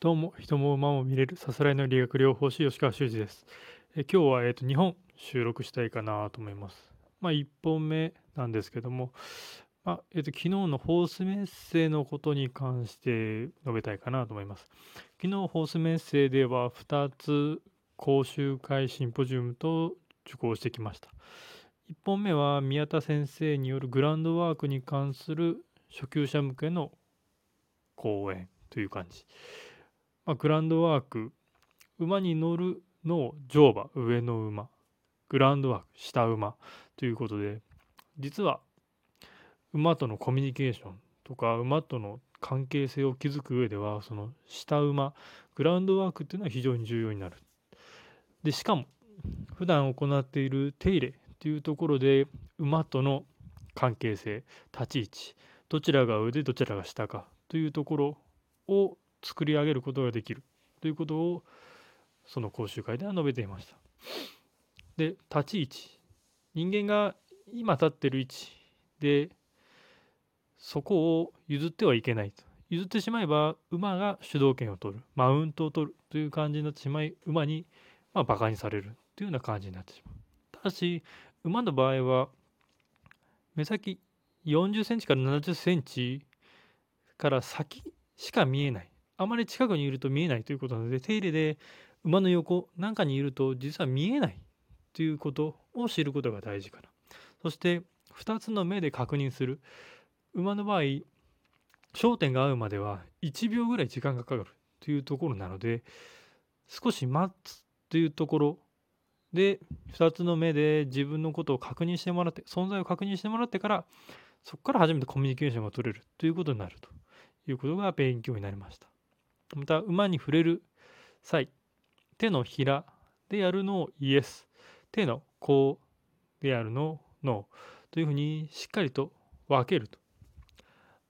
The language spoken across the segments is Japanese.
どうも、人も馬も見れるさすらいの理学療法士吉川修司です。え今日は、えーと、2本収録したいかなと思います。まあ、1本目なんですけども、まあ、えーと、昨日のホースメッセのことに関して述べたいかなと思います。昨日ホースメッセでは2つ講習会シンポジウムと受講してきました。1本目は宮田先生によるグランドワークに関する初級者向けの講演という感じ。まあ、グランドワーク、馬に乗るの乗馬、上の馬、グランドワーク、下馬ということで、実は馬とのコミュニケーションとか馬との関係性を築く上ではその下馬グラウンドワークっていうのは非常に重要になる。でしかも普段行っている手入れというところで馬との関係性立ち位置どちらが上でどちらが下かというところを作り上げることができる。ということをその講習会では述べていました。で立ち位置。人間が今立ってる位置。でそこを譲ってはいけないと。譲ってしまえば馬が主導権を取る。マウントを取る。という感じになってしまい馬にまあ馬鹿にされる。というような感じになってしまう。ただし馬の場合は目先40センチから70センチから先しか見えない。あまり近くにいると見えないということなので手入れで馬の横なんかにいると実は見えないということを知ることが大事かなそして2つの目で確認する馬の場合焦点が合うまでは1秒ぐらい時間がかかるというところなので少し待つというところで2つの目で自分のことを確認してもらって存在を確認してもらってからそこから初めてコミュニケーションが取れるということになるということが勉強になりました。また馬に触れる際手のひらでやるのをイエス。手の甲でやるのをノー。というふうにしっかりと分けると。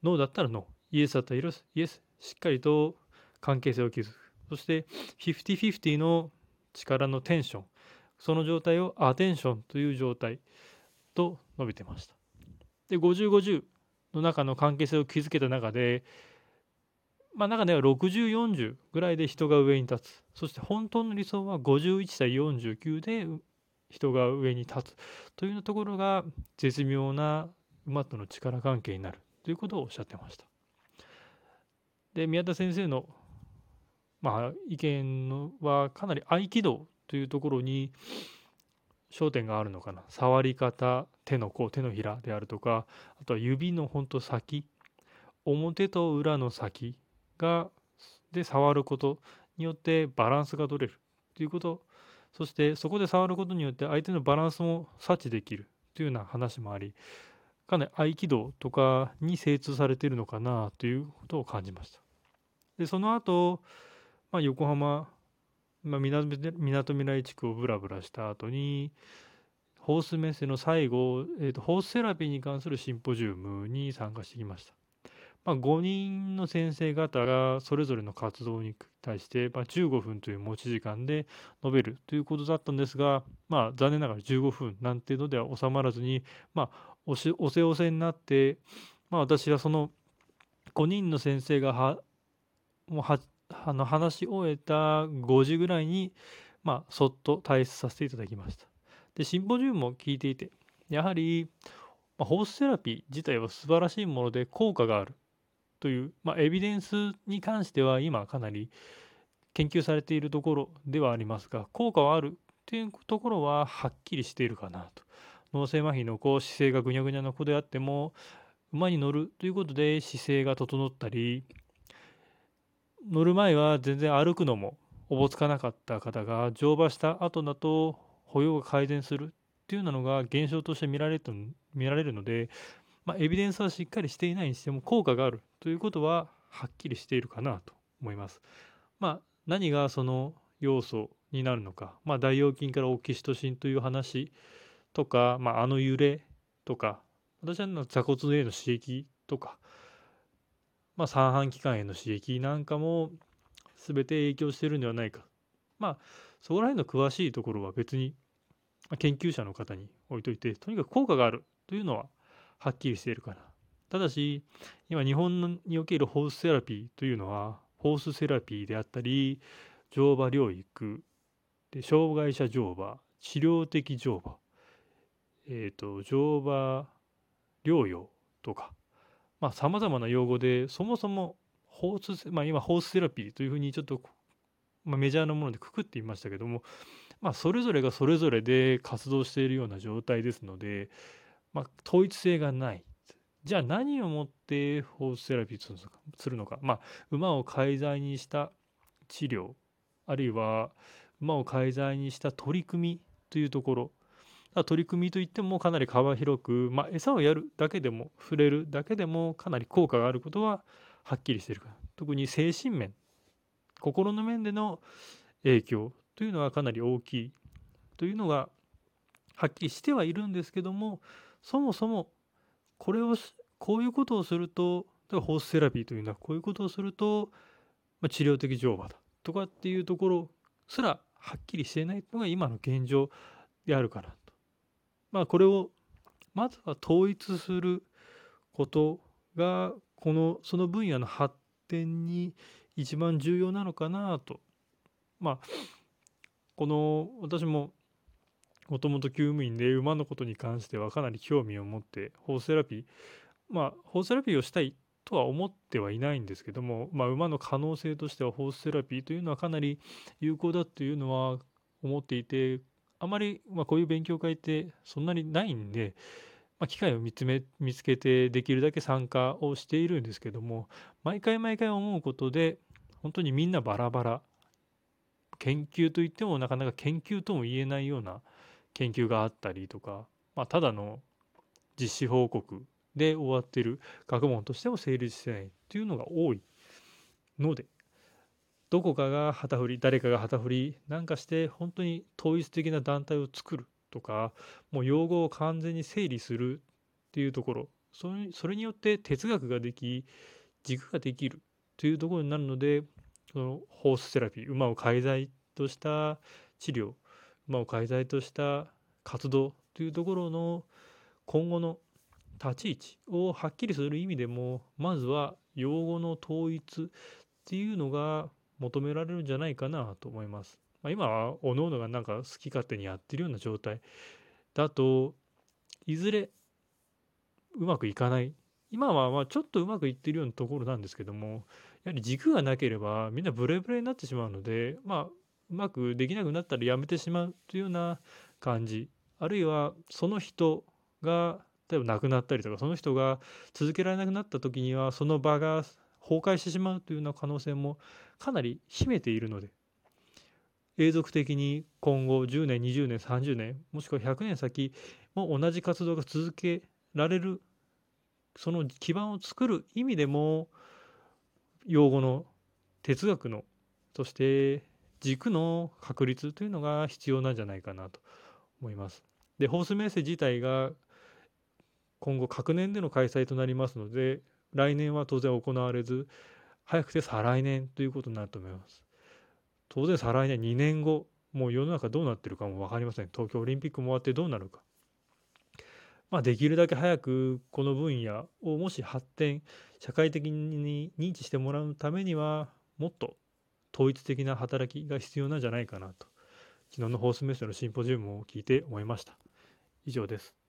ノーだったらノー。イエスだったらイエスしっかりと関係性を築く。そして50-50の力のテンション。その状態をアテンションという状態と述べてました。で50-50の中の関係性を築けた中でまあ、中では6040ぐらいで人が上に立つ。そして本当の理想は51対49で人が上に立つ。というところが絶妙な馬との力関係になる。ということをおっしゃってました。で宮田先生の、まあ、意見のはかなり合気道というところに焦点があるのかな。触り方手の甲手のひらであるとかあとは指のほんと先表と裏の先がで触ることによってバランスが取れるということそしてそこで触ることによって相手のバランスも察知できるというような話もありかなり合気道とかに精通されているのかなということを感じました。でその後、まあ、横浜、まあ、みなとみらい地区をブラブラした後にホースメッセの最後、えーとホースセラピーに関するシンポジウムに参加してきました。まあ、5人の先生方がそれぞれの活動に対して、まあ、15分という持ち時間で述べるということだったんですが、まあ、残念ながら15分なんていうのでは収まらずに、まあ、おしおせおせになって、まあ、私はその5人の先生がはもうはあの話し終えた5時ぐらいに、まあ、そっと退出させていただきました。でシンポジウムも聞いていてやはり、まあ、ホースセラピー自体は素晴らしいもので効果があるという、まあ、エビデンスに関しては今かなり研究されているところではありますが効果はあるというところははっきりしているかなと。脳性麻痺の子姿勢がぐにゃぐにゃの子であっても馬に乗るということで姿勢が整ったり乗る前は全然歩くのもおぼつかなかった方が乗馬した後だと歩様が改善するっていうようなのが現象として見られる見られるのでまあ、エビデンスはしっかりしていないにしても効果があるということははっきりしているかなと思います。まあ、何がその要素になるのか、まあ、大腰筋からオキシトシンという話とか、まあ、あの揺れとか私は座骨への刺激とか、まあ、三半規管への刺激なんかも全て影響してるんではないかまあそこら辺の詳しいところは別に研究者の方に置いといてとにかく効果があるというのははっきりしているかな。ただし、今日本におけるホースセラピーというのは、ホースセラピーであったり乗馬療育で障害者乗馬治療的乗馬え、ー、と乗馬療養とかさまざ、まな用語でそもそもホース、まあ、今ホースセラピーというふうにちょっと、まあ、メジャーなものでくくっていましたけども、まあ、それぞれがそれぞれで活動しているような状態ですので、まあ、統一性がない。じゃあ何をもってホースセラピーとするのか、まあ、馬を介在にした治療。あるいは馬を介在にした取り組みというところ。取り組みといってもかなり幅広く、まあ、餌をやるだけでも触れるだけでもかなり効果があることははっきりしているか。ら特に精神面。心の面での影響というのはかなり大きい。というのがはっきりしてはいるんですけどもそもそもこれをこういうことをするとホースセラピーというのはこういうことをすると、まあ、治療的乗馬だとかっていうところすらはっきりしていないのが今の現状であるからまあこれをまずは統一することがこのその分野の発展に一番重要なのかなと。まあこの私ももともと厩務員で馬のことに関してはかなり興味を持ってホースセラピーまあホースセラピーをしたいとは思ってはいないんですけども、まあ、馬の可能性としてはホースセラピーというのはかなり有効だというのは思っていてあまり、まあ、こういう勉強会ってそんなにないんで、まあ、機会を見つめ見つけてできるだけ参加をしているんですけども毎回毎回思うことで本当にみんなバラバラ。研究といってもなかなか研究とも言えないような研究があったりとか、まあ、ただの実施報告で終わってる学問としても成立してないというのが多いのでどこかが旗振り誰かが旗振りなんかして本当に統一的な団体を作るとかもう用語を完全に整理するっていうところそれそれによって哲学ができ軸ができるというところになるのでそのホースセラピー馬を介在とした治療馬を介在とした活動というところの今後の立ち位置をはっきりする意味でもまずは用語の統一っていうのが求められるんじゃないかなと思います。まあ、今は各々がなんか好き勝手にやってるような状態だといずれうまくいかない今はまあちょっとうまくいってるようなところなんですけどもやはり軸がなければみんなブレブレになってしまうのでまあうまくできなくなったらやめてしまうというような感じ。あるいはその人が例えば亡くなったりとかその人が続けられなくなった時にはその場が崩壊してしまうというような可能性もかなり秘めているので永続的に今後10年20年30年もしくは100年先も同じ活動が続けられるその基盤を作る意味でも用語の哲学のそして軸の確立というのが必要なんじゃないかなと思います。でホースメッセ自体が今後隔年での開催となりますので来年は当然行われず早くて再来年ということになると思います。当然再来年2年後もう世の中どうなってるかも分かりません東京オリンピックも終わってどうなるか。まあ、できるだけ早くこの分野をもし発展社会的に認知してもらうためにはもっと統一的な働きが必要なんじゃないかなと昨日のホースメッセのシンポジウムを聞いて思いました。以上です。